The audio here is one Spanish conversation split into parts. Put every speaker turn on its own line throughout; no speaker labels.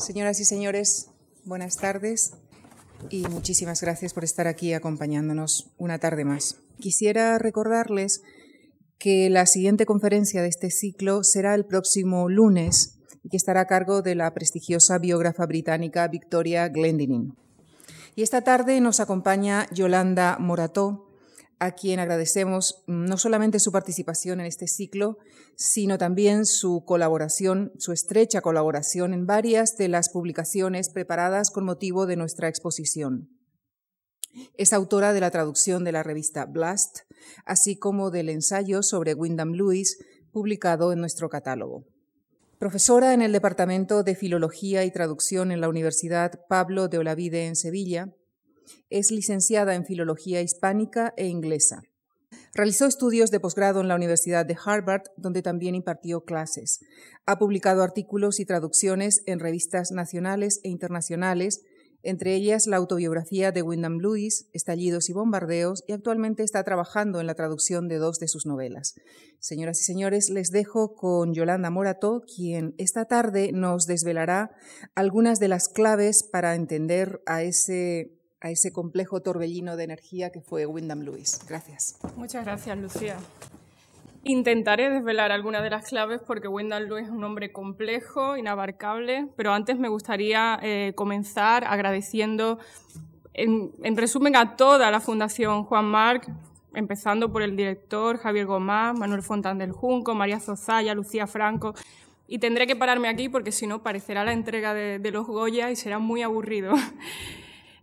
Señoras y señores, buenas tardes y muchísimas gracias por estar aquí acompañándonos una tarde más. Quisiera recordarles que la siguiente conferencia de este ciclo será el próximo lunes y que estará a cargo de la prestigiosa biógrafa británica Victoria Glendinning. Y esta tarde nos acompaña Yolanda Morató, a quien agradecemos no solamente su participación en este ciclo, sino también su colaboración, su estrecha colaboración en varias de las publicaciones preparadas con motivo de nuestra exposición. Es autora de la traducción de la revista Blast, así como del ensayo sobre Wyndham Lewis, publicado en nuestro catálogo. Profesora en el Departamento de Filología y Traducción en la Universidad Pablo de Olavide en Sevilla, es licenciada en Filología Hispánica e Inglesa. Realizó estudios de posgrado en la Universidad de Harvard, donde también impartió clases. Ha publicado artículos y traducciones en revistas nacionales e internacionales, entre ellas la autobiografía de Wyndham Lewis, Estallidos y Bombardeos, y actualmente está trabajando en la traducción de dos de sus novelas. Señoras y señores, les dejo con Yolanda Morato, quien esta tarde nos desvelará algunas de las claves para entender a ese a ese complejo torbellino de energía que fue Wyndham Lewis. Gracias.
Muchas gracias, Lucía. Intentaré desvelar algunas de las claves porque Wyndham Lewis es un hombre complejo, inabarcable, pero antes me gustaría eh, comenzar agradeciendo, en, en, resumen, a toda la Fundación Juan Marc, empezando por el director Javier Gomá, Manuel Fontán del Junco, María Zozaya, Lucía Franco, y tendré que pararme aquí porque si no parecerá la entrega de, de los Goya y será muy aburrido.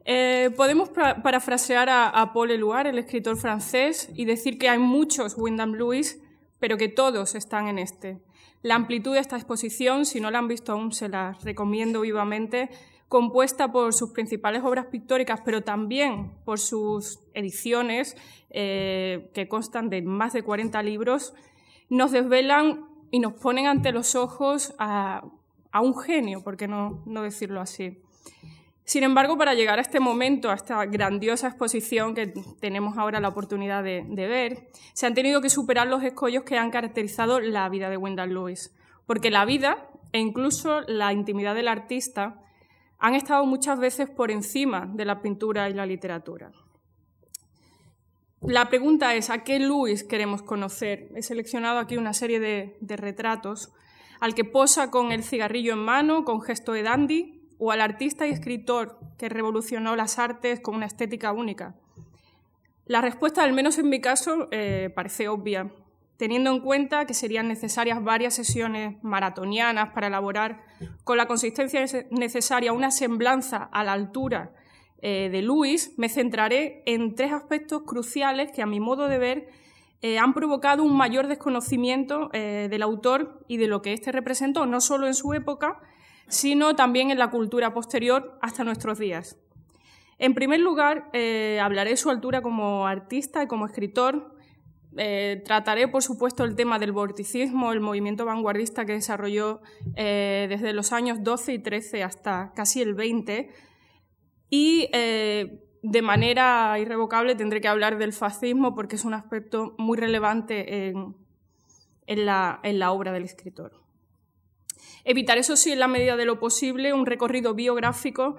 Eh, podemos parafrasear a, Paul Eluard, el escritor francés, y decir que hay muchos Wyndham Lewis, pero que todos están en este. La amplitud de esta exposición, si no la han visto aún, se la recomiendo vivamente, compuesta por sus principales obras pictóricas, pero también por sus ediciones, eh, que constan de más de 40 libros, nos desvelan y nos ponen ante los ojos a, un genio, por qué no decirlo así. Sin embargo, para llegar a este momento, a esta grandiosa exposición que tenemos ahora la oportunidad de, ver, se han tenido que superar los escollos que han caracterizado la vida de Wendell Lewis. Porque la vida e incluso la intimidad del artista han estado muchas veces por encima de la pintura y la literatura. La pregunta es, ¿a qué Lewis queremos conocer? He seleccionado aquí una serie de, de retratos al que posa con el cigarrillo en mano, con gesto de dandy, o al artista y escritor que revolucionó las artes con una estética única? La respuesta, al menos en mi caso, eh, parece obvia, teniendo en cuenta que serían necesarias varias sesiones maratonianas para elaborar con la consistencia necesaria una semblanza a la altura eh, de Luis, me centraré en tres aspectos cruciales que, a mi modo de ver, eh, han provocado un mayor desconocimiento del autor y de lo que éste representó, no solo en su época, sino también en la cultura posterior hasta nuestros días. En primer lugar, eh, hablaré de su altura como artista y como escritor. Eh, trataré, por supuesto, el tema del vorticismo, el movimiento vanguardista que desarrolló eh, desde los años 12 y 13 hasta casi el 20. Y de manera irrevocable tendré que hablar del fascismo porque es un aspecto muy relevante en la obra del escritor. Evitar, eso sí, en la medida de lo posible, un recorrido biográfico,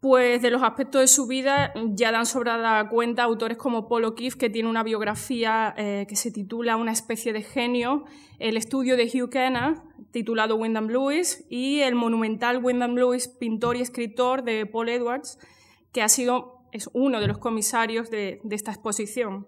pues de los aspectos de su vida ya dan sobrada cuenta autores como Paul O'Keeffe, que tiene una biografía eh, que se titula Una especie de genio, el estudio de Hugh Kenner, titulado Wyndham Lewis, y el monumental Wyndham Lewis, pintor y escritor de Paul Edwards, que ha sido, es uno de los comisarios de esta exposición.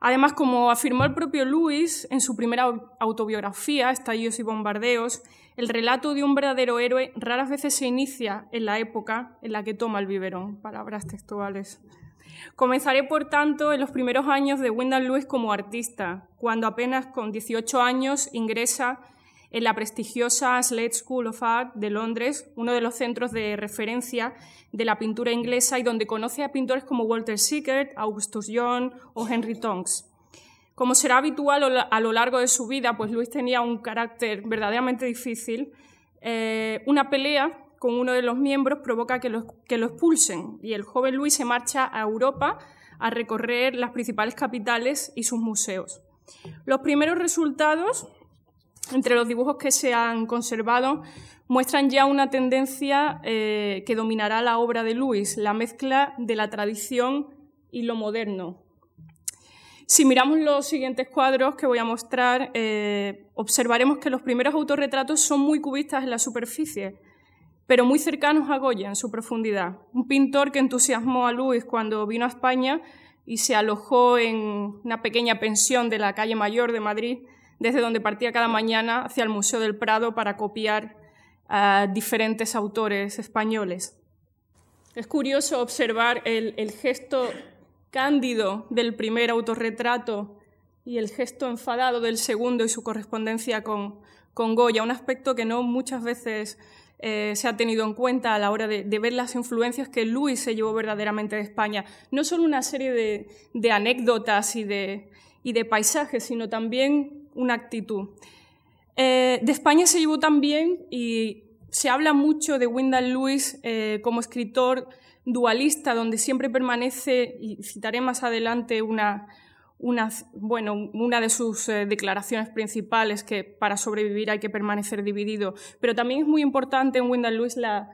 Además, como afirmó el propio Lewis en su primera autobiografía, Estallidos y Bombardeos, el relato de un verdadero héroe raras veces se inicia en la época en la que toma el biberón. Palabras textuales. Comenzaré, por tanto, en los primeros años de Wyndham Lewis como artista, cuando apenas con 18 años ingresa en la prestigiosa Slade School of Art de Londres, uno de los centros de referencia de la pintura inglesa y donde conoce a pintores como Walter Sickert, Augustus John o Henry Tonks. Como será habitual a lo largo de su vida, pues Luis tenía un carácter verdaderamente difícil, eh, una pelea con uno de los miembros provoca que lo, que lo expulsen y el joven Luis se marcha a Europa a recorrer las principales capitales y sus museos. Los primeros resultados entre los dibujos que se han conservado, muestran ya una tendencia eh, que dominará la obra de Luis, la mezcla de la tradición y lo moderno. Si miramos los siguientes cuadros que voy a mostrar, eh, observaremos que los primeros autorretratos son muy cubistas en la superficie, pero muy cercanos a Goya en su profundidad. Un pintor que entusiasmó a Luis cuando vino a España y se alojó en una pequeña pensión de la calle Mayor de Madrid, desde donde partía cada mañana hacia el Museo del Prado para copiar a diferentes autores españoles. Es curioso observar el, gesto cándido del primer autorretrato y el gesto enfadado del segundo y su correspondencia con, Goya, un aspecto que no muchas veces eh, se ha tenido en cuenta a la hora de, ver las influencias que Luis se llevó verdaderamente de España. No solo una serie de, anécdotas y de, y de paisajes, sino también una actitud. Eh, de España se llevó también, y se habla mucho de Wyndham Lewis eh, como escritor dualista, donde siempre permanece, y citaré más adelante una, bueno, una de sus eh, declaraciones principales, que para sobrevivir hay que permanecer dividido. Pero también es muy importante en Wyndham Lewis la,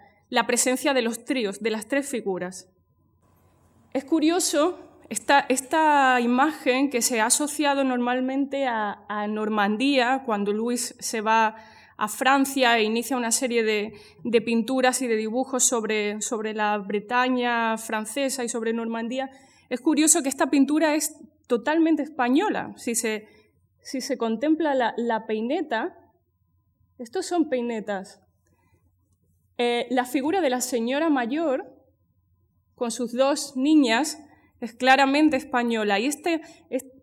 presencia de los tríos, de las tres figuras. Es curioso esta, imagen que se ha asociado normalmente a, Normandía, cuando Luis se va a Francia e inicia una serie de, pinturas y de dibujos sobre, la Bretaña francesa y sobre Normandía, es curioso que esta pintura es totalmente española. Si se, contempla la, peineta, estos son peinetas. Eh, la figura de la señora mayor, con sus dos niñas, es claramente española. Y este,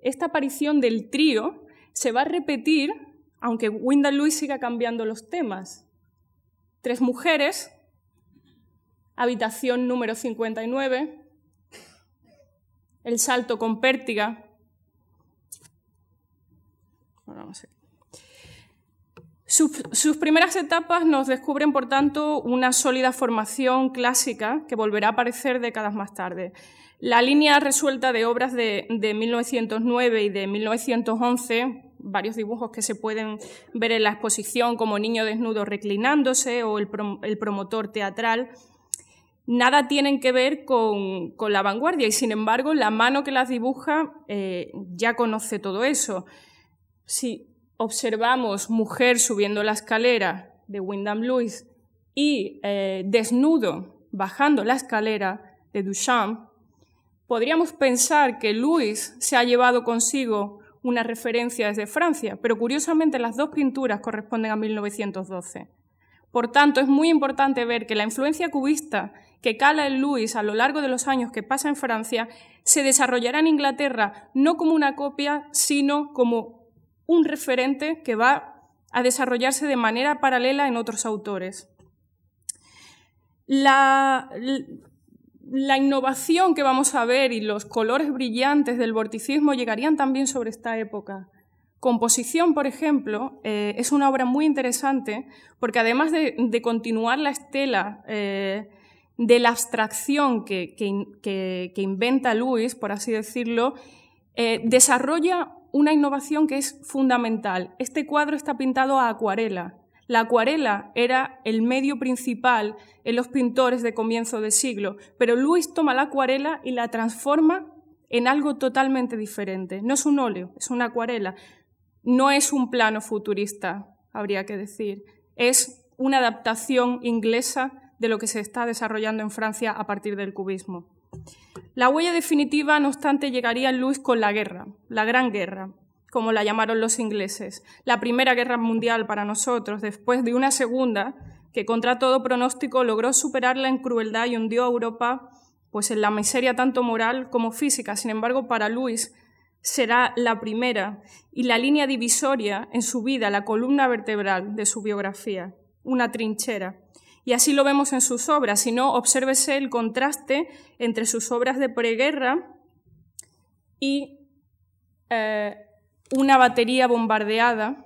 esta aparición del trío se va a repetir, aunque Wyndham Lewis siga cambiando los temas. Tres mujeres, habitación número 59, el salto con pértiga. sus, primeras etapas nos descubren, por tanto, una sólida formación clásica que volverá a aparecer décadas más tarde. La línea resuelta de obras de, 1909 y de 1911, varios dibujos que se pueden ver en la exposición como Niño desnudo reclinándose o el, promotor teatral, nada tienen que ver con, la vanguardia y sin embargo la mano que las dibuja eh, ya conoce todo eso. Si observamos mujer subiendo la escalera de Wyndham Lewis y eh, desnudo bajando la escalera de Duchamp, Podríamos pensar que Luis se ha llevado consigo una referencia desde Francia, pero curiosamente las dos pinturas corresponden a 1912. Por tanto, es muy importante ver que la influencia cubista que cala en Luis a lo largo de los años que pasa en Francia se desarrollará en Inglaterra no como una copia, sino como un referente que va a desarrollarse de manera paralela en otros autores. La, la innovación que vamos a ver y los colores brillantes del vorticismo llegarían también sobre esta época. Composición, por ejemplo, eh, es una obra muy interesante porque además de, continuar la estela eh, de la abstracción que, inventa Luis, por así decirlo, eh, desarrolla una innovación que es fundamental. Este cuadro está pintado a acuarela la acuarela era el medio principal en los pintores de comienzo de siglo, pero Luis toma la acuarela y la transforma en algo totalmente diferente. No es un óleo, es una acuarela. No es un plano futurista, habría que decir. Es una adaptación inglesa de lo que se está desarrollando en Francia a partir del cubismo. La huella definitiva, no obstante, llegaría en Luis con la guerra, la Gran Guerra, como la llamaron los ingleses, la Primera Guerra Mundial para nosotros, después de una segunda que contra todo pronóstico logró superarla en crueldad y hundió a Europa pues en la miseria tanto moral como física. Sin embargo, para Luis será la primera y la línea divisoria en su vida, la columna vertebral de su biografía, una trinchera. Y así lo vemos en sus obras, si no, obsérvese el contraste entre sus obras de preguerra y eh, una batería bombardeada,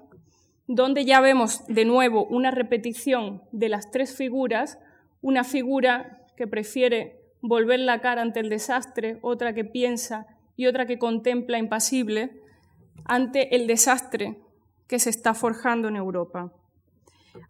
donde ya vemos de nuevo una repetición de las tres figuras, una figura que prefiere volver la cara ante el desastre, otra que piensa y otra que contempla impasible ante el desastre que se está forjando en Europa.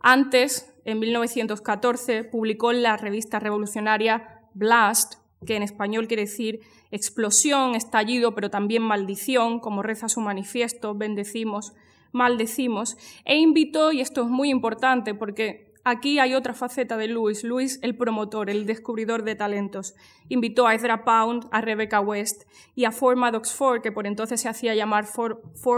Antes, en 1914, publicó la revista revolucionaria Blast, que en español quiere decir explosión, estallido, pero también maldición, como reza su manifiesto, bendecimos, maldecimos, e invitó, y esto es muy importante porque aquí hay otra faceta de Lewis, Lewis el promotor, el descubridor de talentos, invitó a Ezra Pound, a Rebecca West y a Ford Maddox Ford, que por entonces se hacía llamar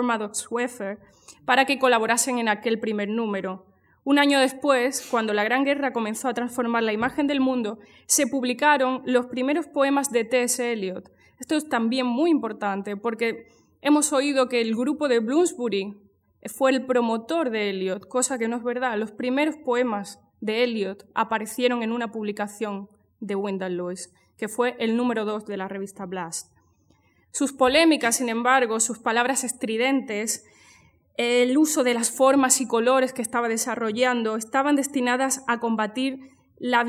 Maddox Wefer, para que colaborasen en aquel primer número. Un año después, cuando la Gran Guerra comenzó a transformar la imagen del mundo, se publicaron los primeros poemas de T.S. Eliot. Esto es también muy importante porque hemos oído que el grupo de Bloomsbury fue el promotor de Eliot, cosa que no es verdad. Los primeros poemas de Eliot aparecieron en una publicación de Wendell Lewis, que fue el número dos de la revista Blast. Sus polémicas, sin embargo, sus palabras estridentes, el uso de las formas y colores que estaba desarrollando estaban destinadas a combatir la,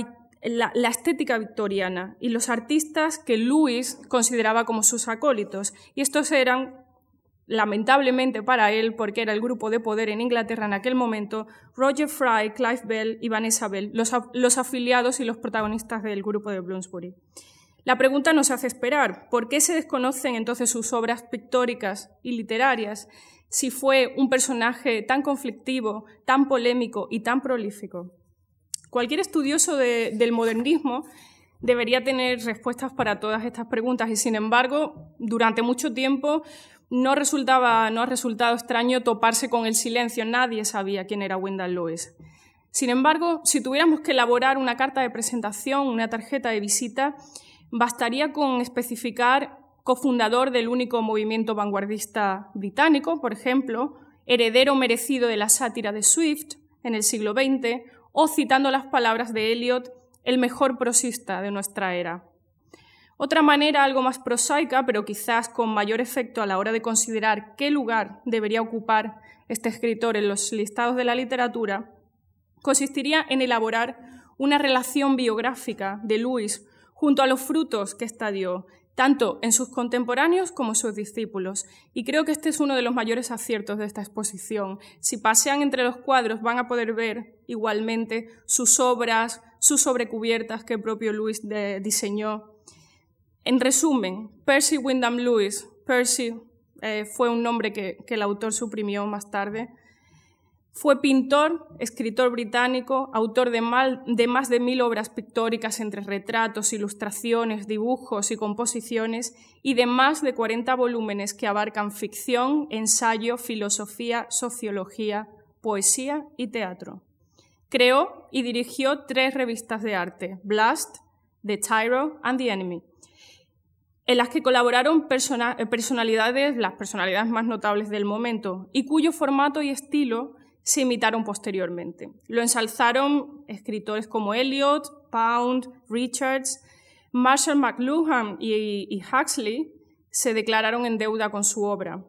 estética victoriana y los artistas que Lewis consideraba como sus acólitos. Y estos eran, lamentablemente para él, porque era el grupo de poder en Inglaterra en aquel momento, Roger Fry, Clive Bell y Vanessa Bell, los, los afiliados y los protagonistas del grupo de Bloomsbury. La pregunta nos hace esperar, ¿por qué se desconocen entonces sus obras pictóricas y literarias si fue un personaje tan conflictivo, tan polémico y tan prolífico. Cualquier estudioso del modernismo debería tener respuestas para todas estas preguntas y, sin embargo, durante mucho tiempo no, resultaba, no ha resultado extraño toparse con el silencio. Nadie sabía quién era Wendell Lewis. Sin embargo, si tuviéramos que elaborar una carta de presentación, una tarjeta de visita, bastaría con especificar cofundador del único movimiento vanguardista británico, por ejemplo, heredero merecido de la sátira de Swift en el siglo XX, o citando las palabras de Eliot, el mejor prosista de nuestra era. Otra manera, algo más prosaica, pero quizás con mayor efecto a la hora de considerar qué lugar debería ocupar este escritor en los listados de la literatura, consistiría en elaborar una relación biográfica de Lewis junto a los frutos que ésta dio tanto en sus contemporáneos como en sus discípulos. Y creo que este es uno de los mayores aciertos de esta exposición. Si pasean entre los cuadros van a poder ver igualmente sus obras, sus sobrecubiertas que el propio Lewis diseñó. En resumen, Percy Wyndham Lewis, Percy eh, fue un nombre que el autor suprimió más tarde, fue pintor, escritor británico, autor de, más de mil obras pictóricas entre retratos, ilustraciones, dibujos y composiciones, y de más de 40 volúmenes que abarcan ficción, ensayo, filosofía, sociología, poesía y teatro. Creó y dirigió tres revistas de arte, Blast, The Tyro and The Enemy, en las que colaboraron personalidades, las personalidades más notables del momento, y cuyo formato y estilo se imitaron posteriormente. Lo ensalzaron escritores como Eliot, Pound, Richards, Marshall McLuhan y, Huxley se declararon en deuda con su obra.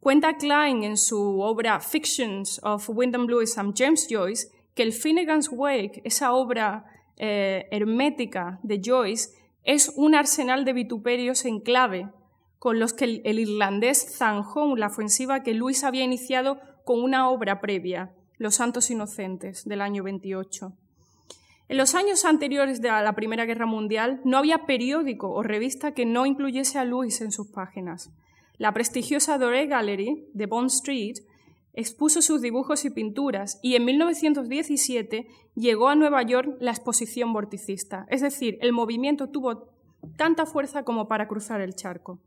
Cuenta Klein en su obra Fictions of Wyndham Lewis and James Joyce que el Finnegan's Wake, esa obra eh, hermética de Joyce, es un arsenal de vituperios en clave con los que el, irlandés zanjó la ofensiva que Lewis había iniciado con una obra previa, Los Santos Inocentes, del año 28. En los años anteriores a la Primera Guerra Mundial no había periódico o revista que no incluyese a Lewis en sus páginas. La prestigiosa Doré Gallery de Bond Street expuso sus dibujos y pinturas y en 1917 llegó a Nueva York la exposición vorticista, es decir, el movimiento tuvo tanta fuerza como para cruzar el charco.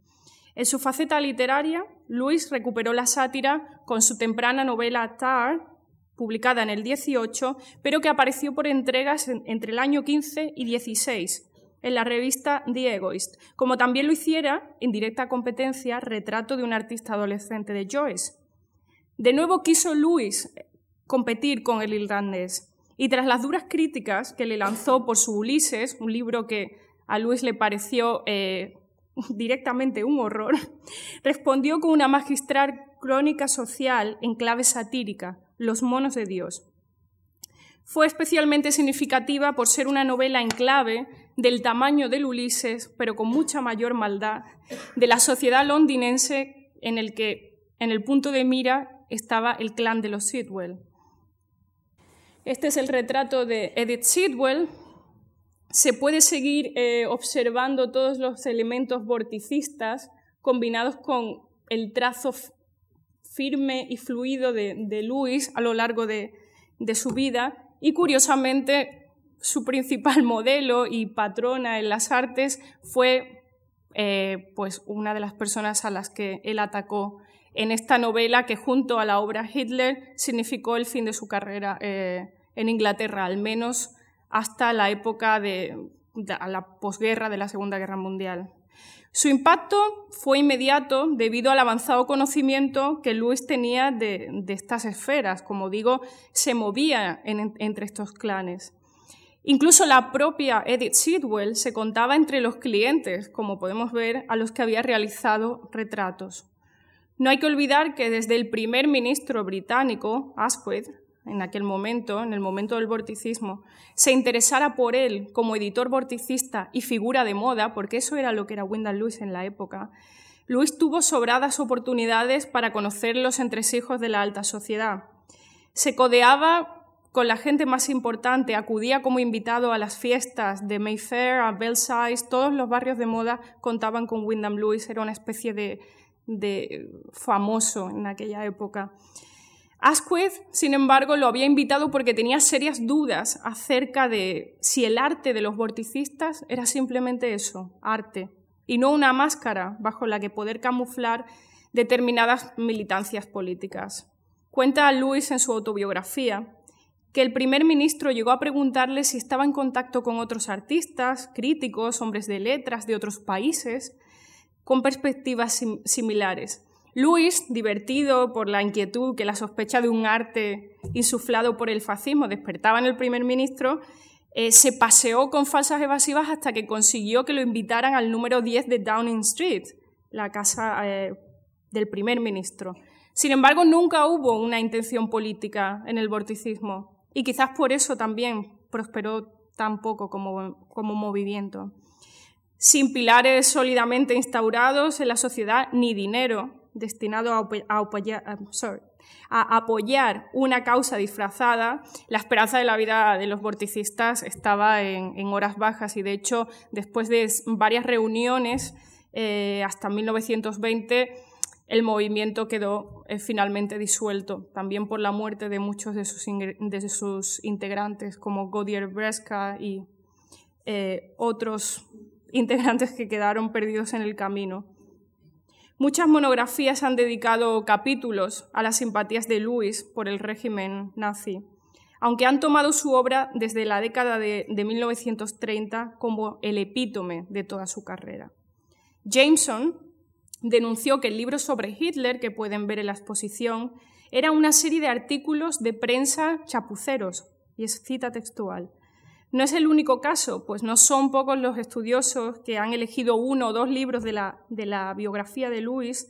En su faceta literaria, Luis recuperó la sátira con su temprana novela Tar, publicada en el 18, pero que apareció por entregas entre el año 15 y 16 en la revista The Egoist, como también lo hiciera, en directa competencia, Retrato de un artista adolescente de Joyce. De nuevo quiso Luis competir con el irlandés, y tras las duras críticas que le lanzó por su Ulises, un libro que a Luis le pareció eh, directamente un horror, respondió con una magistral crónica social en clave satírica, Los monos de Dios. Fue especialmente significativa por ser una novela en clave del tamaño del Ulises, pero con mucha mayor maldad, de la sociedad londinense en el que en el punto de mira estaba el clan de los Sidwell. Este es el retrato de Edith Sidwell. Se puede seguir eh, observando todos los elementos vorticistas combinados con el trazo firme y fluido de, de a lo largo de, su vida y curiosamente su principal modelo y patrona en las artes fue eh, pues una de las personas a las que él atacó en esta novela que junto a la obra Hitler significó el fin de su carrera eh, en Inglaterra, al menos hasta la época de, la posguerra de la Segunda Guerra Mundial. Su impacto fue inmediato debido al avanzado conocimiento que Lewis tenía de, estas esferas. Como digo, se movía entre estos clanes. Incluso la propia Edith Sidwell se contaba entre los clientes, como podemos ver, a los que había realizado retratos. No hay que olvidar que desde el primer ministro británico, Asquith, en aquel momento, en el momento del vorticismo, se interesara por él como editor vorticista y figura de moda, porque eso era lo que era Wyndham Lewis en la época, Lewis tuvo sobradas oportunidades para conocer los entresijos de la alta sociedad. Se codeaba con la gente más importante, acudía como invitado a las fiestas de Mayfair, a Belsize, todos los barrios de moda contaban con Wyndham Lewis, era una especie de de famoso en aquella época. Asquith, sin embargo, lo había invitado porque tenía serias dudas acerca de si el arte de los vorticistas era simplemente eso, arte, y no una máscara bajo la que poder camuflar determinadas militancias políticas. Cuenta Lewis en su autobiografía que el primer ministro llegó a preguntarle si estaba en contacto con otros artistas, críticos, hombres de letras de otros países, con perspectivas similares. Luis, divertido por la inquietud que la sospecha de un arte insuflado por el fascismo despertaba en el primer ministro, eh, se paseó con falsas evasivas hasta que consiguió que lo invitaran al número 10 de Downing Street, la casa eh, del primer ministro. Sin embargo, nunca hubo una intención política en el vorticismo y quizás por eso también prosperó tan poco como, como movimiento sin pilares sólidamente instaurados en la sociedad ni dinero destinado a, apoyar, una causa disfrazada, la esperanza de la vida de los vorticistas estaba en, horas bajas y de hecho después de varias reuniones eh, hasta 1920 el movimiento quedó eh, finalmente disuelto, también por la muerte de muchos de sus, integrantes como Godier Bresca y eh, otros integrantes que quedaron perdidos en el camino. Muchas monografías han dedicado capítulos a las simpatías de Luis por el régimen nazi, aunque han tomado su obra desde la década de, 1930 como el epítome de toda su carrera. Jameson denunció que el libro sobre Hitler, que pueden ver en la exposición, era una serie de artículos de prensa chapuceros, y es cita textual, no es el único caso, pues no son pocos los estudiosos que han elegido uno o dos libros de la, biografía de Luis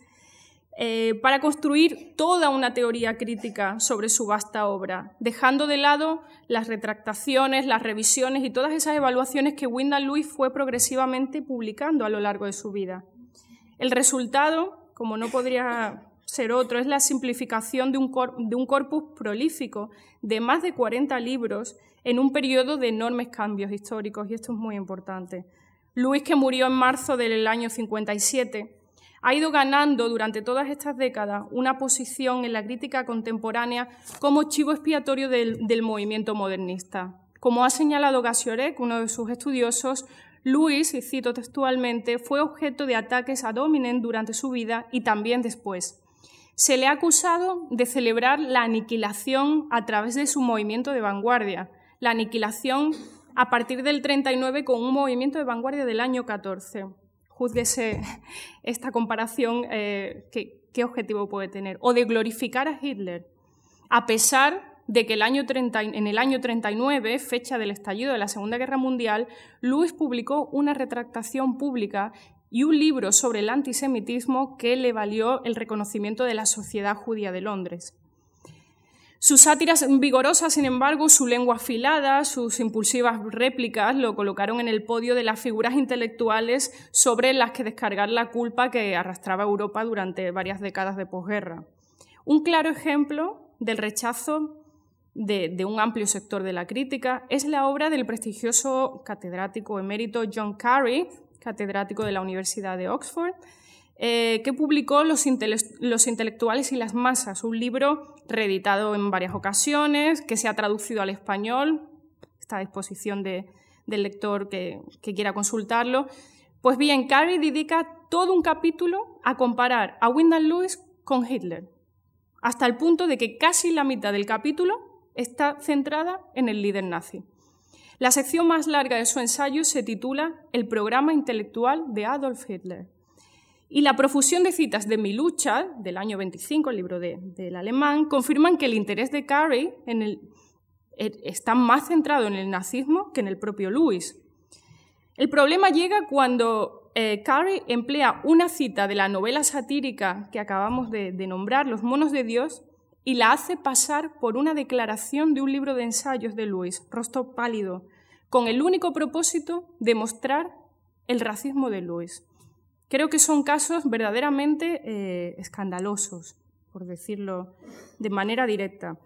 eh, para construir toda una teoría crítica sobre su vasta obra, dejando de lado las retractaciones, las revisiones y todas esas evaluaciones que Wyndham Lewis fue progresivamente publicando a lo largo de su vida. El resultado, como no podría ser otro, es la simplificación de un, de un corpus prolífico de más de 40 libros en un periodo de enormes cambios históricos, y esto es muy importante. Luis, que murió en marzo del año 57, ha ido ganando durante todas estas décadas una posición en la crítica contemporánea como chivo expiatorio del, movimiento modernista. Como ha señalado Gasiorek, uno de sus estudiosos, Luis, y cito textualmente, fue objeto de ataques a Dominen durante su vida y también después. Se le ha acusado de celebrar la aniquilación a través de su movimiento de vanguardia, la aniquilación a partir del 39 con un movimiento de vanguardia del año 14. Júzguese esta comparación, eh, ¿qué, objetivo puede tener? O de glorificar a Hitler, a pesar de que el año en el año 39, fecha del estallido de la Segunda Guerra Mundial, Lewis publicó una retractación pública y un libro sobre el antisemitismo que le valió el reconocimiento de la Sociedad Judía de Londres. Sus sátiras vigorosas, sin embargo, su lengua afilada, sus impulsivas réplicas lo colocaron en el podio de las figuras intelectuales sobre las que descargar la culpa que arrastraba Europa durante varias décadas de posguerra. Un claro ejemplo del rechazo de, un amplio sector de la crítica es la obra del prestigioso catedrático emérito John Carey, catedrático de la Universidad de Oxford, eh, que publicó los, intelectuales y las masas, un libro reeditado en varias ocasiones, que se ha traducido al español, está a disposición del lector que, que quiera consultarlo. Pues bien, Carey dedica todo un capítulo a comparar a Wyndham Lewis con Hitler, hasta el punto de que casi la mitad del capítulo está centrada en el líder nazi. La sección más larga de su ensayo se titula El programa intelectual de Adolf Hitler. Y la profusión de citas de Mi lucha, del año 25, el libro del alemán, confirman que el interés de Carey e, está más centrado en el nazismo que en el propio Lewis. El problema llega cuando eh, Carey emplea una cita de la novela satírica que acabamos de, de nombrar, Los monos de Dios, y la hace pasar por una declaración de un libro de ensayos de Lewis, Rostro Pálido, con el único propósito de mostrar el racismo de Lewis. Creo que son casos verdaderamente eh, escandalosos, por decirlo de manera directa.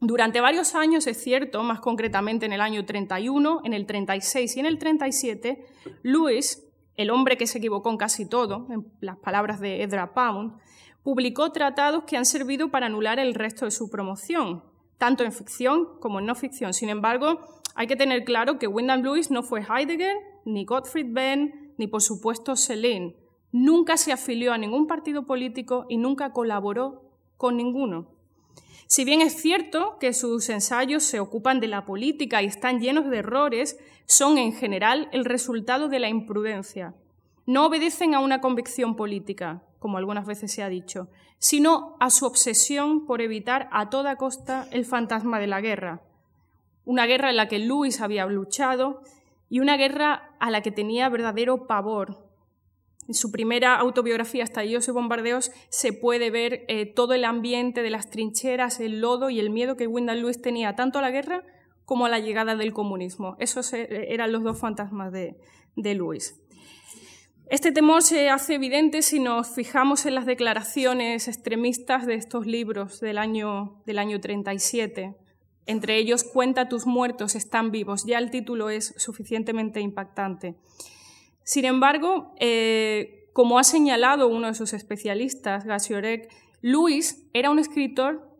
Durante varios años, es cierto, más concretamente en el año 31, en el 36 y en el 37, Lewis, el hombre que se equivocó en casi todo, en las palabras de Edra Pound, publicó tratados que han servido para anular el resto de su promoción, tanto en ficción como en no ficción. Sin embargo, hay que tener claro que Wyndham Lewis no fue Heidegger, ni Gottfried Benn, ni por supuesto Selene. Nunca se afilió a ningún partido político y nunca colaboró con ninguno. Si bien es cierto que sus ensayos se ocupan de la política y están llenos de errores, son en general el resultado de la imprudencia. No obedecen a una convicción política, como algunas veces se ha dicho, sino a su obsesión por evitar a toda costa el fantasma de la guerra. Una guerra en la que Luis había luchado y una guerra a la que tenía verdadero pavor. En su primera autobiografía, Estallidos y Bombardeos, se puede ver eh, todo el ambiente de las trincheras, el lodo y el miedo que Wyndham Lewis tenía tanto a la guerra como a la llegada del comunismo. Esos eh, eran los dos fantasmas de, de Lewis. Este temor se hace evidente si nos fijamos en las declaraciones extremistas de estos libros del año, del año 37. Entre ellos, Cuenta tus muertos están vivos. Ya el título es suficientemente impactante. Sin embargo, eh, como ha señalado uno de sus especialistas, Gasiorek, Luis era un escritor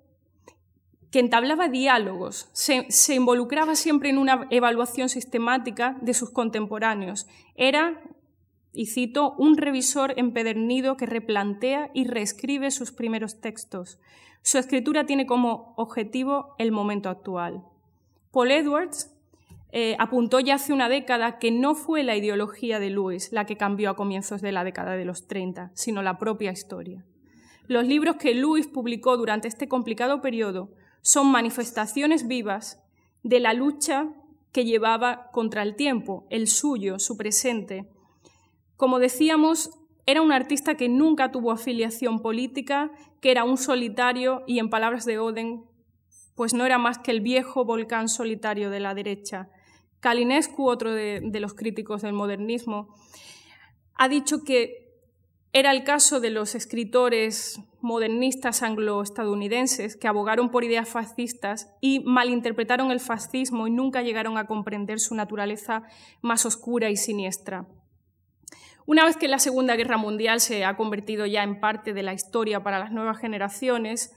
que entablaba diálogos, se, se, involucraba siempre en una evaluación sistemática de sus contemporáneos. Era, y cito, un revisor empedernido que replantea y reescribe sus primeros textos. Su escritura tiene como objetivo el momento actual. Paul Edwards eh, apuntó ya hace una década que no fue la ideología de Lewis la que cambió a comienzos de la década de los 30, sino la propia historia. Los libros que Lewis publicó durante este complicado periodo son manifestaciones vivas de la lucha que llevaba contra el tiempo, el suyo, su presente, como decíamos, era un artista que nunca tuvo afiliación política, que era un solitario y, en palabras de Oden, pues no era más que el viejo volcán solitario de la derecha. Kalinescu, otro de, de los críticos del modernismo, ha dicho que era el caso de los escritores modernistas anglo-estadounidenses que abogaron por ideas fascistas y malinterpretaron el fascismo y nunca llegaron a comprender su naturaleza más oscura y siniestra. Una vez que la Segunda Guerra Mundial se ha convertido ya en parte de la historia para las nuevas generaciones,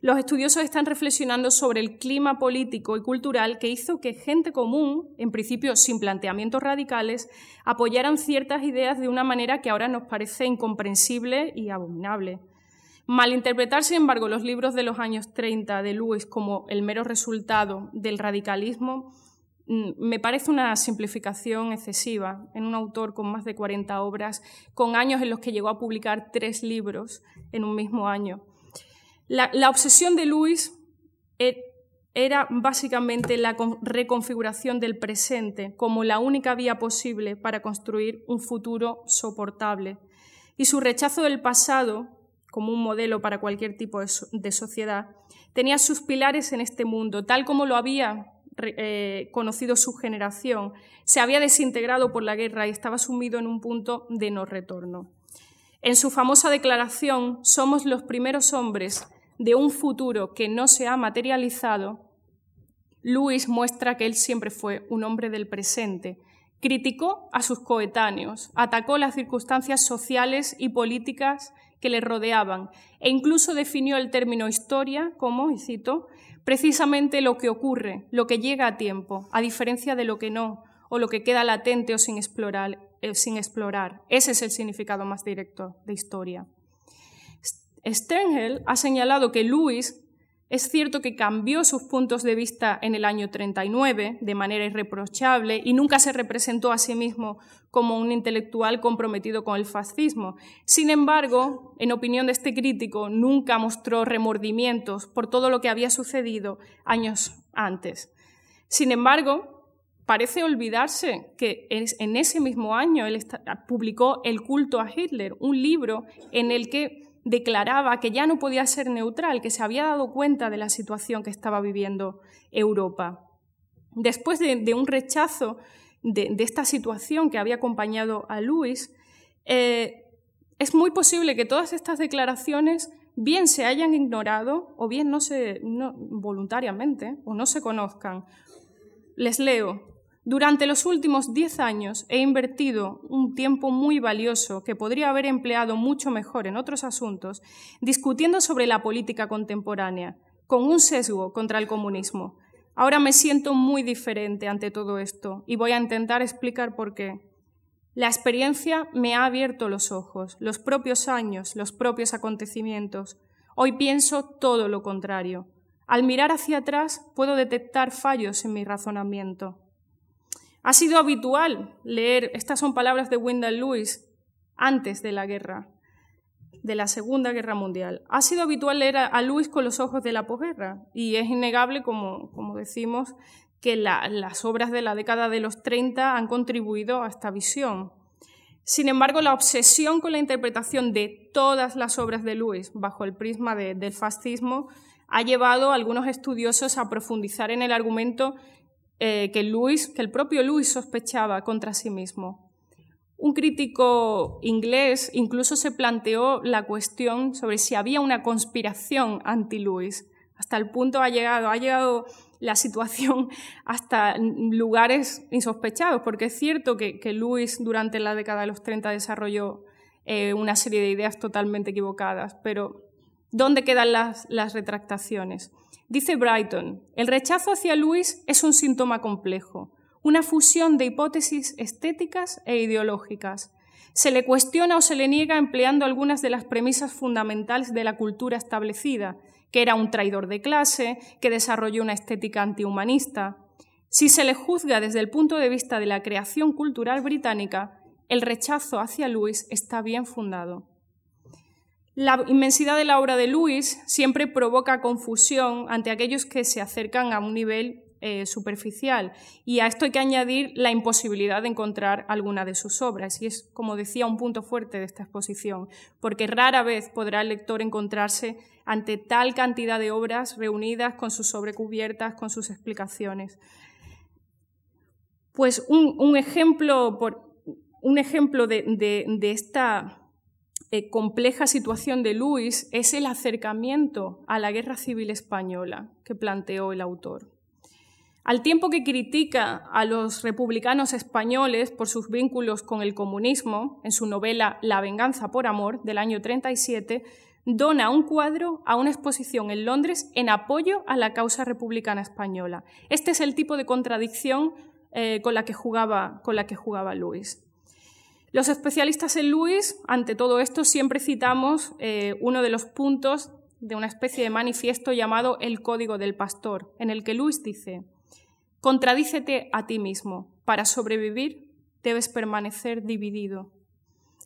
los estudiosos están reflexionando sobre el clima político y cultural que hizo que gente común, en principio sin planteamientos radicales, apoyaran ciertas ideas de una manera que ahora nos parece incomprensible y abominable. Malinterpretar, sin embargo, los libros de los años 30 de Lewis como el mero resultado del radicalismo me parece una simplificación excesiva en un autor con más de 40 obras, con años en los que llegó a publicar tres libros en un mismo año. La, obsesión de Luis e, era básicamente la reconfiguración del presente como la única vía posible para construir un futuro soportable. Y su rechazo del pasado como un modelo para cualquier tipo de sociedad tenía sus pilares en este mundo, tal como lo había eh, conocido su generación, se había desintegrado por la guerra y estaba sumido en un punto de no retorno. En su famosa declaración, somos los primeros hombres de un futuro que no se ha materializado, Luis muestra que él siempre fue un hombre del presente. Criticó a sus coetáneos, atacó las circunstancias sociales y políticas que le rodeaban e incluso definió el término historia como, y cito, precisamente lo que ocurre, lo que llega a tiempo, a diferencia de lo que no, o lo que queda latente o sin explorar. Eh. Ese es el significado más directo de historia. Sternhell ha señalado que Lewis es cierto que cambió sus puntos de vista en el año 39 de manera irreprochable y nunca se representó a sí mismo como un intelectual comprometido con el fascismo. Sin embargo, en opinión de este crítico, nunca mostró remordimientos por todo lo que había sucedido años antes. Sin embargo, parece olvidarse que en ese mismo año él publicó El culto a Hitler, un libro en el que declaraba que ya no podía ser neutral, que se había dado cuenta de la situación que estaba viviendo Europa. Después de, un rechazo de, esta situación que había acompañado a Luis, eh, es muy posible que todas estas declaraciones bien se hayan ignorado o bien no se voluntariamente o no se conozcan. Les leo. Durante los últimos diez años he invertido un tiempo muy valioso que podría haber empleado mucho mejor en otros asuntos discutiendo sobre la política contemporánea, con un sesgo contra el comunismo. Ahora me siento muy diferente ante todo esto y voy a intentar explicar por qué. La experiencia me ha abierto los ojos, los propios años, los propios acontecimientos. Hoy pienso todo lo contrario. Al mirar hacia atrás puedo detectar fallos en mi razonamiento. Ha sido habitual leer, estas son palabras de Wendell Lewis, antes de la guerra, de la Segunda Guerra Mundial. Ha sido habitual leer a, Lewis con los ojos de la posguerra y es innegable, como, como decimos, que las obras de la década de los 30 han contribuido a esta visión. Sin embargo, la obsesión con la interpretación de todas las obras de Lewis bajo el prisma del fascismo ha llevado a algunos estudiosos a profundizar en el argumento eh, que, que el propio Lewis sospechaba contra sí mismo. Un crítico inglés incluso se planteó la cuestión sobre si había una conspiración anti-Lewis. Hasta el punto ha llegado, ha llegado la situación hasta lugares insospechados, porque es cierto que, que Lewis durante la década de los 30 desarrolló eh, una serie de ideas totalmente equivocadas, pero ¿dónde quedan las retractaciones? Dice Brighton, el rechazo hacia Luis es un síntoma complejo, una fusión de hipótesis estéticas e ideológicas. Se le cuestiona o se le niega empleando algunas de las premisas fundamentales de la cultura establecida, que era un traidor de clase, que desarrolló una estética antihumanista. Si se le juzga desde el punto de vista de la creación cultural británica, el rechazo hacia Luis está bien fundado. La inmensidad de la obra de Lewis siempre provoca confusión ante aquellos que se acercan a un nivel eh, superficial y a esto hay que añadir la imposibilidad de encontrar alguna de sus obras y es, como decía, un punto fuerte de esta exposición, porque rara vez podrá el lector encontrarse ante tal cantidad de obras reunidas con sus sobrecubiertas, con sus explicaciones. Pues un, ejemplo, un ejemplo de esta eh, compleja situación de Luis es el acercamiento a la guerra civil española que planteó el autor. Al tiempo que critica a los republicanos españoles por sus vínculos con el comunismo, en su novela La venganza por amor del año 37, dona un cuadro a una exposición en Londres en apoyo a la causa republicana española. Este es el tipo de contradicción eh, con, la que jugaba, con la que jugaba Luis. Los especialistas en Luis, ante todo esto, siempre citamos eh, uno de los puntos de una especie de manifiesto llamado el Código del Pastor, en el que Luis dice, contradícete a ti mismo, para sobrevivir debes permanecer dividido.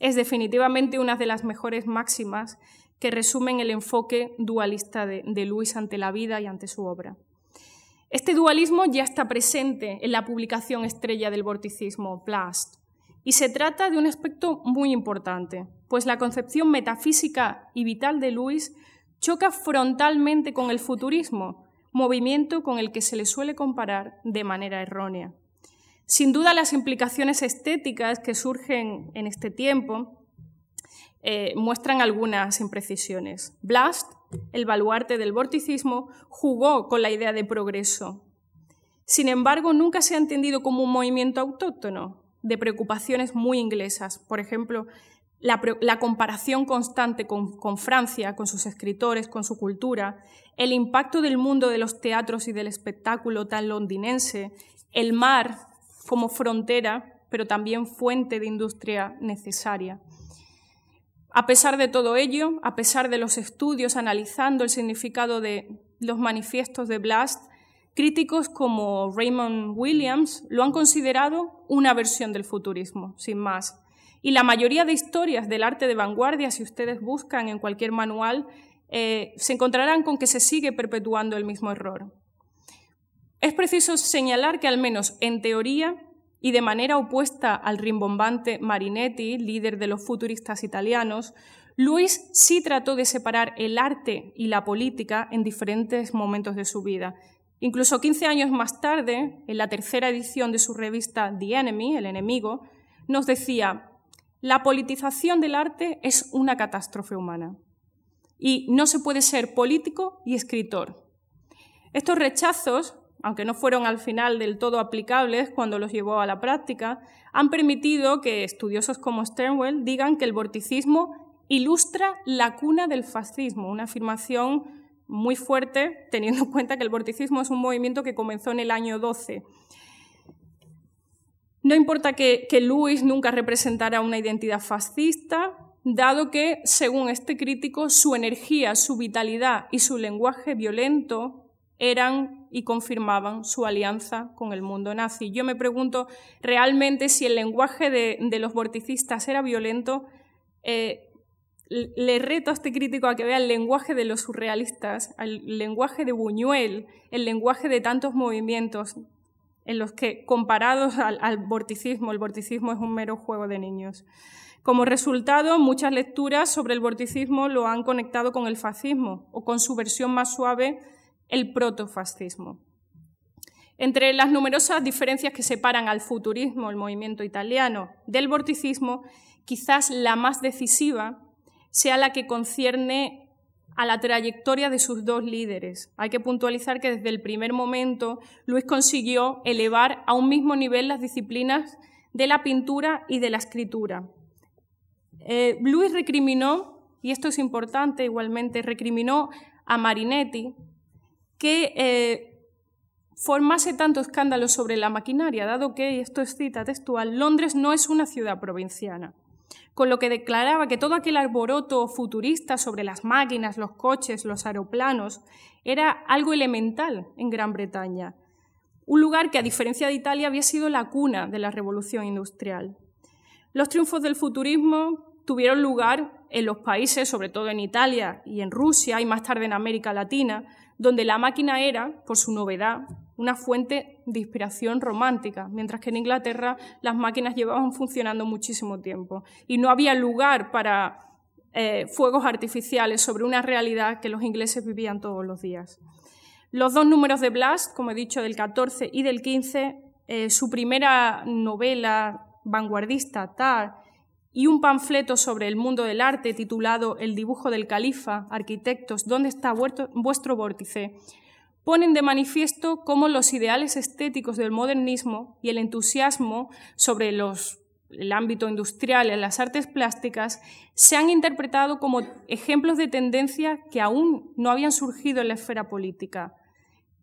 Es definitivamente una de las mejores máximas que resumen el enfoque dualista de Luis ante la vida y ante su obra. Este dualismo ya está presente en la publicación estrella del vorticismo, Blast, y se trata de un aspecto muy importante, pues la concepción metafísica y vital de Luis choca frontalmente con el futurismo, movimiento con el que se le suele comparar de manera errónea. Sin duda, las implicaciones estéticas que surgen en este tiempo eh, muestran algunas imprecisiones. Blast, el baluarte del vorticismo, jugó con la idea de progreso. Sin embargo, nunca se ha entendido como un movimiento autóctono, de preocupaciones muy inglesas. Por ejemplo, la, comparación constante con, Francia, con sus escritores, con su cultura, el impacto del mundo de los teatros y del espectáculo tan londinense, el mar como frontera, pero también fuente de industria necesaria. A pesar de todo ello, a pesar de los estudios analizando el significado de los manifiestos de Blast, críticos como Raymond Williams lo han considerado una versión del futurismo, sin más. Y la mayoría de historias del arte de vanguardia, si ustedes buscan en cualquier manual, eh, se encontrarán con que se sigue perpetuando el mismo error. Es preciso señalar que al menos en teoría y de manera opuesta al rimbombante Marinetti, líder de los futuristas italianos, Luis sí trató de separar el arte y la política en diferentes momentos de su vida. Incluso 15 años más tarde, en la tercera edición de su revista The Enemy, El enemigo, nos decía, la politización del arte es una catástrofe humana y no se puede ser político y escritor. Estos rechazos, aunque no fueron al final del todo aplicables cuando los llevó a la práctica, han permitido que estudiosos como Sternwell digan que el vorticismo ilustra la cuna del fascismo, una afirmación muy fuerte teniendo en cuenta que el vorticismo es un movimiento que comenzó en el año 12 no importa que, que Luis nunca representara una identidad fascista, dado que, según este crítico, su energía, su vitalidad y su lenguaje violento eran y confirmaban su alianza con el mundo nazi. Yo me pregunto realmente si el lenguaje de, los vorticistas era violento. Eh, le reto a este crítico a que vea el lenguaje de los surrealistas, el lenguaje de Buñuel, el lenguaje de tantos movimientos en los que, comparados al, vorticismo, el vorticismo es un mero juego de niños. Como resultado, muchas lecturas sobre el vorticismo lo han conectado con el fascismo o con su versión más suave, el protofascismo. Entre las numerosas diferencias que separan al futurismo, el movimiento italiano, del vorticismo, quizás la más decisiva sea la que concierne a la trayectoria de sus dos líderes. Hay que puntualizar que desde el primer momento Luis consiguió elevar a un mismo nivel las disciplinas de la pintura y de la escritura. Eh, Luis recriminó, y esto es importante igualmente, recriminó a Marinetti que eh, formase tanto escándalo sobre la maquinaria, dado que, y esto es cita textual, Londres no es una ciudad provinciana con lo que declaraba que todo aquel arboroto futurista sobre las máquinas, los coches, los aeroplanos, era algo elemental en Gran Bretaña, un lugar que, a diferencia de Italia, había sido la cuna de la revolución industrial. Los triunfos del futurismo tuvieron lugar en los países, sobre todo en Italia y en Rusia y más tarde en América Latina, donde la máquina era, por su novedad, una fuente de inspiración romántica, mientras que en Inglaterra las máquinas llevaban funcionando muchísimo tiempo y no había lugar para eh, fuegos artificiales sobre una realidad que los ingleses vivían todos los días. Los dos números de Blast, como he dicho, del 14 y del 15, eh, su primera novela vanguardista, Tar, y un panfleto sobre el mundo del arte titulado El dibujo del califa, arquitectos, ¿dónde está vuestro vórtice? Ponen de manifiesto cómo los ideales estéticos del modernismo y el entusiasmo sobre el ámbito industrial y las artes plásticas se han interpretado como ejemplos de tendencia que aún no habían surgido en la esfera política.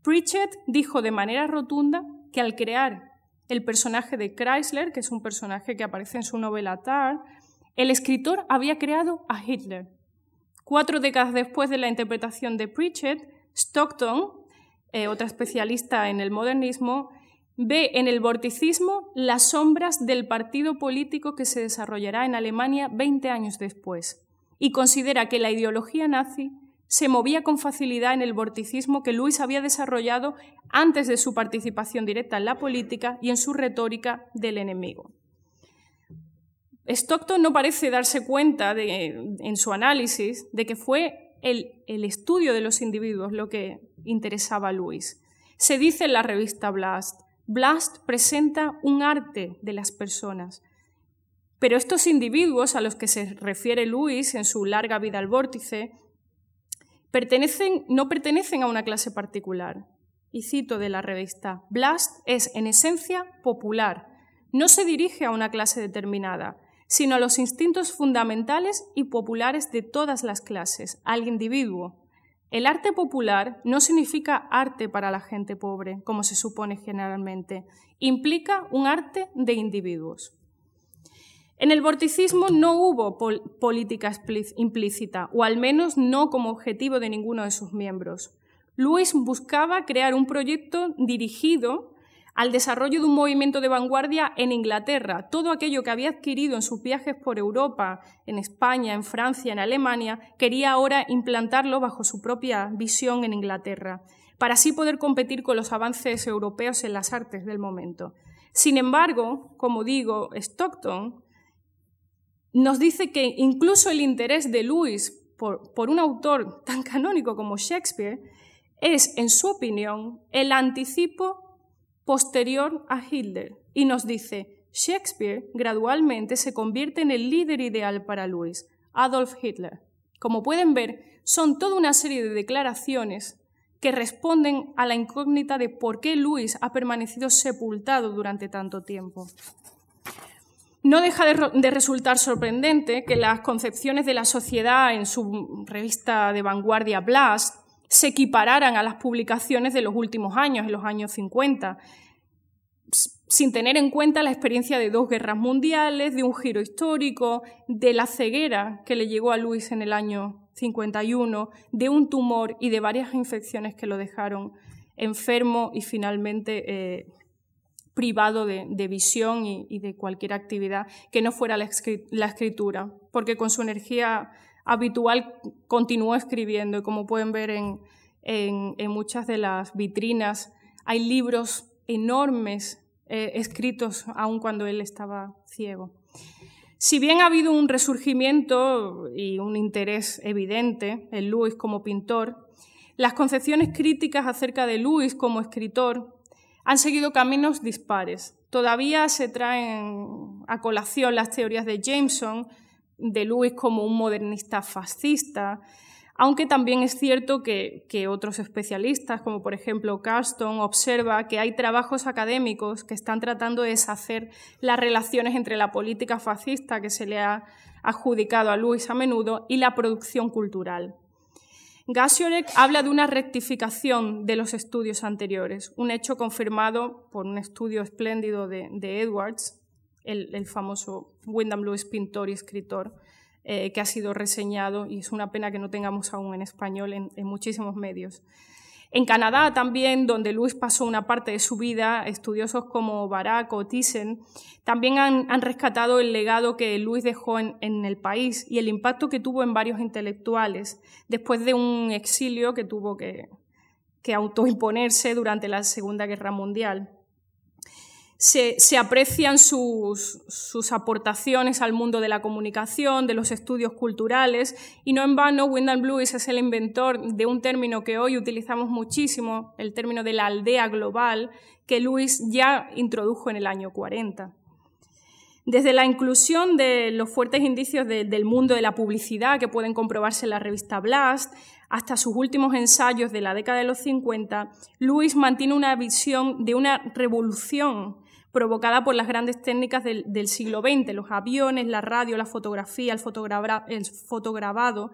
Pritchett dijo de manera rotunda que al crear el personaje de Chrysler, que es un personaje que aparece en su novela Tar, el escritor había creado a Hitler. Cuatro décadas después de la interpretación de Pritchett, Stockton eh, otra especialista en el modernismo, ve en el vorticismo las sombras del partido político que se desarrollará en Alemania 20 años después y considera que la ideología nazi se movía con facilidad en el vorticismo que Luis había desarrollado antes de su participación directa en la política y en su retórica del enemigo. Stockton no parece darse cuenta en su análisis de que fue el, estudio de los individuos lo que interesaba a Luis. Se dice en la revista Blast, Blast presenta un arte de las personas. Pero estos individuos a los que se refiere Luis en su larga vida al vórtice no pertenecen a una clase particular. Y cito de la revista, Blast es en esencia popular, no se dirige a una clase determinada, sino a los instintos fundamentales y populares de todas las clases, al individuo. El arte popular no significa arte para la gente pobre, como se supone generalmente, implica un arte de individuos. En el vorticismo no hubo política implícita, o al menos no como objetivo de ninguno de sus miembros. Luis buscaba crear un proyecto dirigido al desarrollo de un movimiento de vanguardia en Inglaterra. Todo aquello que había adquirido en sus viajes por Europa, en España, en Francia, en Alemania, quería ahora implantarlo bajo su propia visión en Inglaterra, para así poder competir con los avances europeos en las artes del momento. Sin embargo, como digo, Stockton nos dice que incluso el interés de Lewis por, un autor tan canónico como Shakespeare es, en su opinión, el anticipo posterior a Hitler y nos dice, Shakespeare gradualmente se convierte en el líder ideal para Lewis, Adolf Hitler. Como pueden ver, son toda una serie de declaraciones que responden a la incógnita de por qué Lewis ha permanecido sepultado durante tanto tiempo. No deja de, resultar sorprendente que las concepciones de la sociedad en su revista de vanguardia Blast se equipararan a las publicaciones de los últimos años, en los años 50, sin tener en cuenta la experiencia de dos guerras mundiales, de un giro histórico, de la ceguera que le llegó a Luis en el año 51, de un tumor y de varias infecciones que lo dejaron enfermo y finalmente eh, privado de, visión y, de cualquier actividad que no fuera la, escritura, porque con su energía habitual continuó escribiendo y como pueden ver en, muchas de las vitrinas hay libros enormes eh, escritos aun cuando él estaba ciego. Si bien ha habido un resurgimiento y un interés evidente en Luis como pintor, las concepciones críticas acerca de Luis como escritor han seguido caminos dispares. Todavía se traen a colación las teorías de Jameson, de Lewis como un modernista fascista, aunque también es cierto que, otros especialistas, como por ejemplo Carston, observa que hay trabajos académicos que están tratando de deshacer las relaciones entre la política fascista que se le ha adjudicado a Lewis a menudo y la producción cultural. Gasiorek habla de una rectificación de los estudios anteriores, un hecho confirmado por un estudio espléndido de, Edwards, el, famoso Wyndham Lewis pintor y escritor, eh, que ha sido reseñado y es una pena que no tengamos aún en español en muchísimos medios. En Canadá también, donde Luis pasó una parte de su vida, estudiosos como Barak o Thyssen también han, rescatado el legado que Luis dejó en, el país y el impacto que tuvo en varios intelectuales después de un exilio que tuvo que autoimponerse durante la Segunda Guerra Mundial se, aprecian sus, aportaciones al mundo de la comunicación, de los estudios culturales, y no en vano Wyndham Lewis es el inventor de un término que hoy utilizamos muchísimo, el término de la aldea global, que Lewis ya introdujo en el año 40. Desde la inclusión de los fuertes indicios del mundo de la publicidad que pueden comprobarse en la revista Blast, hasta sus últimos ensayos de la década de los 50, Lewis mantiene una visión de una revolución provocada por las grandes técnicas del, siglo XX, los aviones, la radio, la fotografía, el, fotograbado,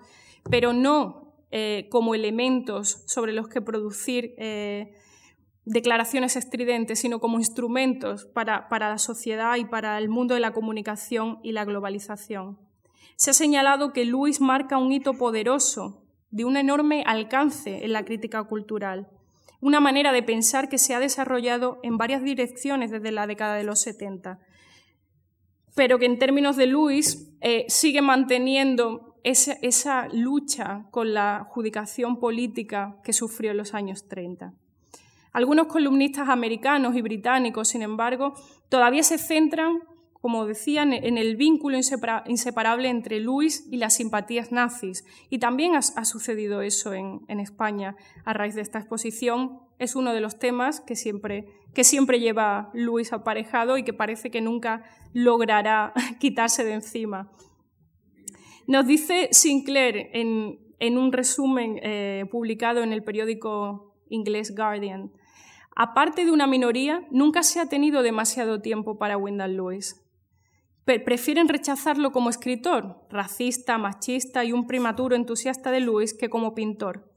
pero no eh, como elementos sobre los que producir eh, declaraciones estridentes, sino como instrumentos para, para la sociedad y para el mundo de la comunicación y la globalización. Se ha señalado que Luis marca un hito poderoso de un enorme alcance en la crítica cultural una manera de pensar que se ha desarrollado en varias direcciones desde la década de los 70, pero que en términos de Luis eh, sigue manteniendo esa, esa, lucha con la adjudicación política que sufrió en los años 30. Algunos columnistas americanos y británicos, sin embargo, todavía se centran como decían, en el vínculo inseparable entre Luis y las simpatías nazis. Y también ha, sucedido eso en, España a raíz de esta exposición es uno de los temas que siempre, lleva Luis aparejado y que parece que nunca logrará quitarse de encima. Nos dice Sinclair en, un resumen eh, publicado en el periódico inglés Guardian, aparte de una minoría, nunca se ha tenido demasiado tiempo para Wyndham Lewis. Prefieren rechazarlo como escritor, racista, machista y un primaturo entusiasta de Lewis, que como pintor.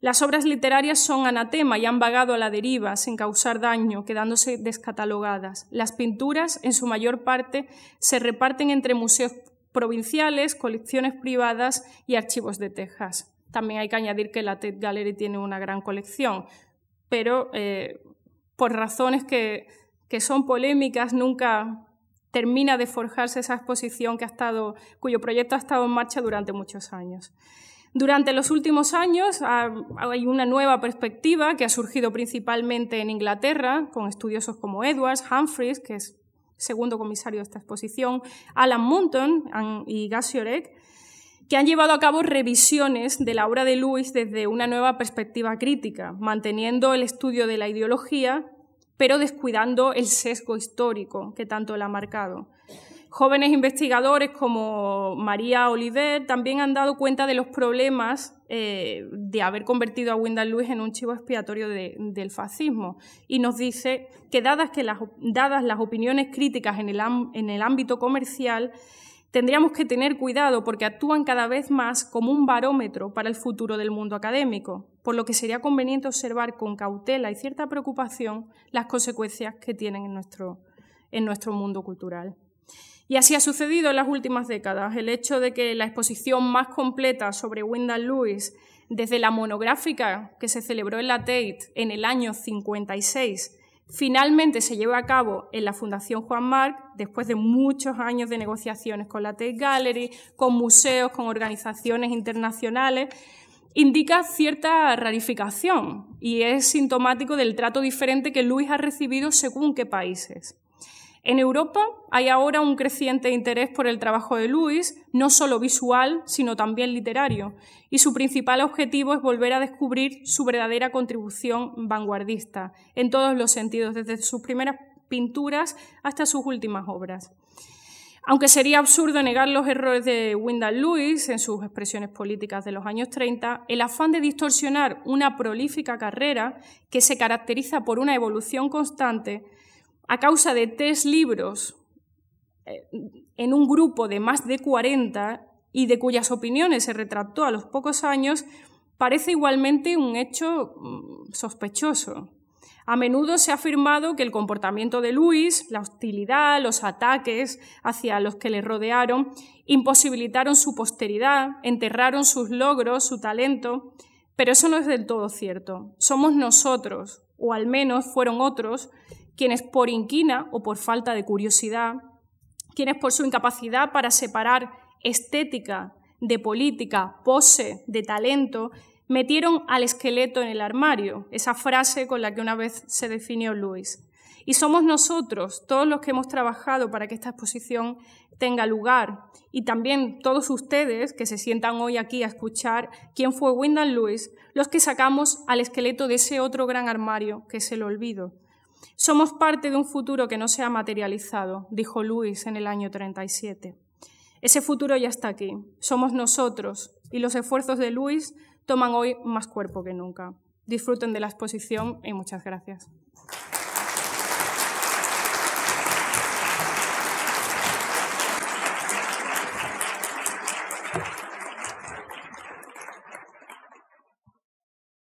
Las obras literarias son anatema y han vagado a la deriva sin causar daño, quedándose descatalogadas. Las pinturas, en su mayor parte, se reparten entre museos provinciales, colecciones privadas y archivos de Texas. También hay que añadir que la Tate Gallery tiene una gran colección, pero eh, por razones que, son polémicas nunca termina de forjarse esa exposición que ha estado, cuyo proyecto ha estado en marcha durante muchos años. Durante los últimos años hay una nueva perspectiva que ha surgido principalmente en Inglaterra, con estudiosos como Edwards, Humphreys, que es segundo comisario de esta exposición, Alan Monton y Gasiorek, que han llevado a cabo revisiones de la obra de Lewis desde una nueva perspectiva crítica, manteniendo el estudio de la ideología, pero descuidando el sesgo histórico que tanto la ha marcado. Jóvenes investigadores como María Oliver también han dado cuenta de los problemas eh, de haber convertido a Wyndham Lewis en un chivo expiatorio del fascismo y nos dice que dadas, las, opiniones críticas en el ámbito comercial, tendríamos que tener cuidado porque actúan cada vez más como un barómetro para el futuro del mundo académico, por lo que sería conveniente observar con cautela y cierta preocupación las consecuencias que tienen en nuestro, en nuestro mundo cultural. Y así ha sucedido en las últimas décadas. El hecho de que la exposición más completa sobre Wyndham Lewis, desde la monográfica que se celebró en la Tate en el año 56, finalmente se lleve a cabo en la Fundación Juan Marc, después de muchos años de negociaciones con la Tate Gallery, con museos, con organizaciones internacionales, indica cierta rarificación y es sintomático del trato diferente que Lewis ha recibido según qué países. En Europa hay ahora un creciente interés por el trabajo de Lewis, no solo visual, sino también literario, y su principal objetivo es volver a descubrir su verdadera contribución vanguardista, en todos los sentidos, desde sus primeras pinturas hasta sus últimas obras. Aunque sería absurdo negar los errores de Wyndham Lewis en sus expresiones políticas de los años 30, el afán de distorsionar una prolífica carrera que se caracteriza por una evolución constante a causa de tres libros eh, en un grupo de más de 40 y de cuyas opiniones se retractó a los pocos años, parece igualmente un hecho mm, sospechoso. A menudo se ha afirmado que el comportamiento de Luis, la hostilidad, los ataques hacia los que le rodearon, imposibilitaron su posteridad, enterraron sus logros, su talento, pero eso no es del todo cierto. Somos nosotros, o al menos fueron otros, quienes por inquina o por falta de curiosidad, quienes por su incapacidad para separar estética de política, pose de talento, metieron al esqueleto en el armario, esa frase con la que una vez se definió Luis. Y somos nosotros, todos los que hemos trabajado para que esta exposición tenga lugar, y también todos ustedes que se sientan hoy aquí a escuchar quién fue Wyndham Lewis, los que sacamos al esqueleto de ese otro gran armario que es el olvido, somos parte de un futuro que no se ha materializado, dijo Luis en el año 37. Ese futuro ya está aquí. Somos nosotros y los esfuerzos de Luis toman hoy más cuerpo que nunca. Disfruten de la exposición y muchas gracias.